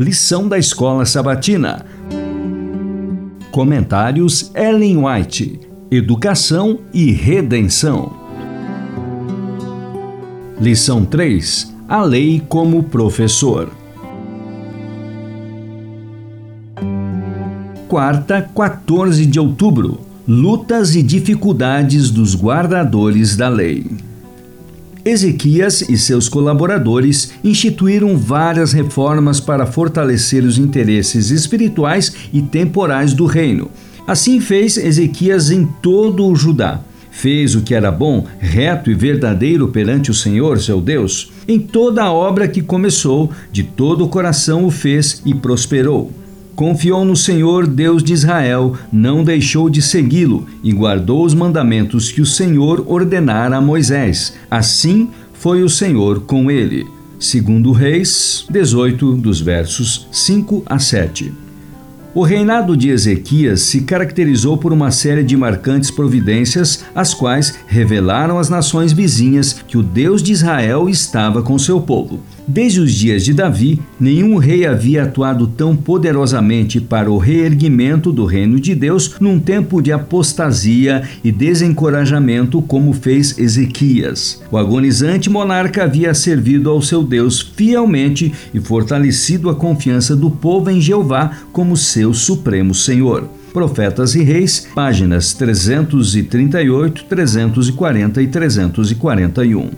Lição da Escola Sabatina. Comentários Ellen White. Educação e Redenção. Lição 3. A lei como professor. Quarta, 14 de outubro. Lutas e dificuldades dos guardadores da lei. Ezequias e seus colaboradores instituíram várias reformas para fortalecer os interesses espirituais e temporais do reino. Assim fez Ezequias em todo o Judá. Fez o que era bom, reto e verdadeiro perante o Senhor, seu Deus. Em toda a obra que começou, de todo o coração o fez e prosperou. Confiou no Senhor, Deus de Israel, não deixou de segui-lo e guardou os mandamentos que o Senhor ordenara a Moisés. Assim foi o Senhor com ele. Segundo Reis 18, dos versos 5 a 7. O reinado de Ezequias se caracterizou por uma série de marcantes providências, as quais revelaram às nações vizinhas que o Deus de Israel estava com seu povo. Desde os dias de Davi, nenhum rei havia atuado tão poderosamente para o reerguimento do reino de Deus num tempo de apostasia e desencorajamento como fez Ezequias. O agonizante monarca havia servido ao seu Deus fielmente e fortalecido a confiança do povo em Jeová como seu supremo Senhor. Profetas e Reis, páginas 338, 340 e 341.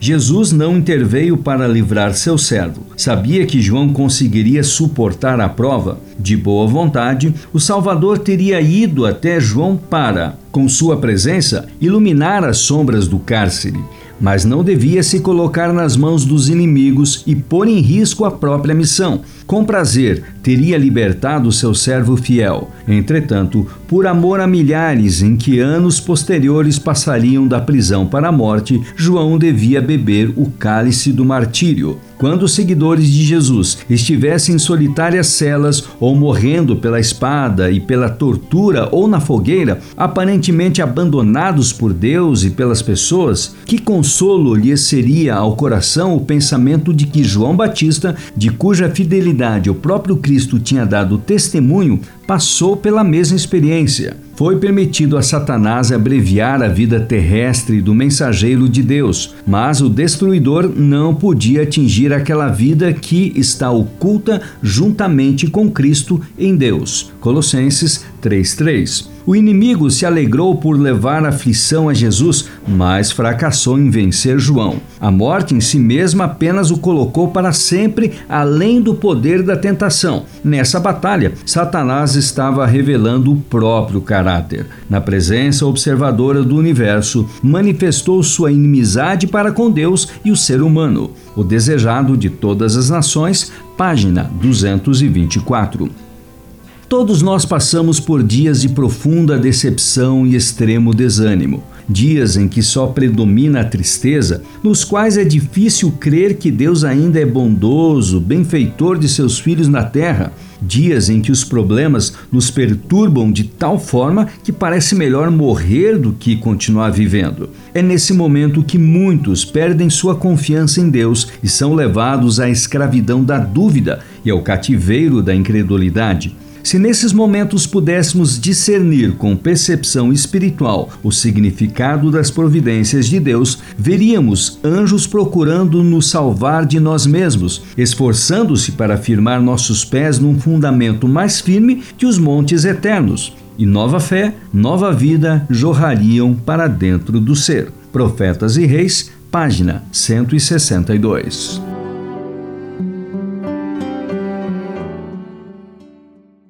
Jesus não interveio para livrar seu servo. Sabia que João conseguiria suportar a prova. De boa vontade, o Salvador teria ido até João para, com sua presença, iluminar as sombras do cárcere mas não devia se colocar nas mãos dos inimigos e pôr em risco a própria missão. Com prazer, teria libertado seu servo fiel. Entretanto, por amor a milhares em que anos posteriores passariam da prisão para a morte, João devia beber o cálice do martírio. Quando os seguidores de Jesus estivessem em solitárias celas ou morrendo pela espada e pela tortura ou na fogueira, aparentemente abandonados por Deus e pelas pessoas, que consolo lhes seria ao coração o pensamento de que João Batista, de cuja fidelidade o próprio Cristo tinha dado testemunho, passou pela mesma experiência. Foi permitido a Satanás abreviar a vida terrestre do mensageiro de Deus, mas o destruidor não podia atingir aquela vida que está oculta juntamente com Cristo em Deus. Colossenses 3:3. O inimigo se alegrou por levar aflição a Jesus, mas fracassou em vencer João. A morte em si mesma apenas o colocou para sempre além do poder da tentação. Nessa batalha, Satanás estava revelando o próprio caráter. Na presença observadora do universo, manifestou sua inimizade para com Deus e o ser humano. O desejado de todas as nações, página 224. Todos nós passamos por dias de profunda decepção e extremo desânimo. Dias em que só predomina a tristeza, nos quais é difícil crer que Deus ainda é bondoso, benfeitor de seus filhos na terra. Dias em que os problemas nos perturbam de tal forma que parece melhor morrer do que continuar vivendo. É nesse momento que muitos perdem sua confiança em Deus e são levados à escravidão da dúvida e ao cativeiro da incredulidade. Se nesses momentos pudéssemos discernir com percepção espiritual o significado das providências de Deus, veríamos anjos procurando nos salvar de nós mesmos, esforçando-se para firmar nossos pés num fundamento mais firme que os montes eternos. E nova fé, nova vida jorrariam para dentro do ser. Profetas e Reis, página 162.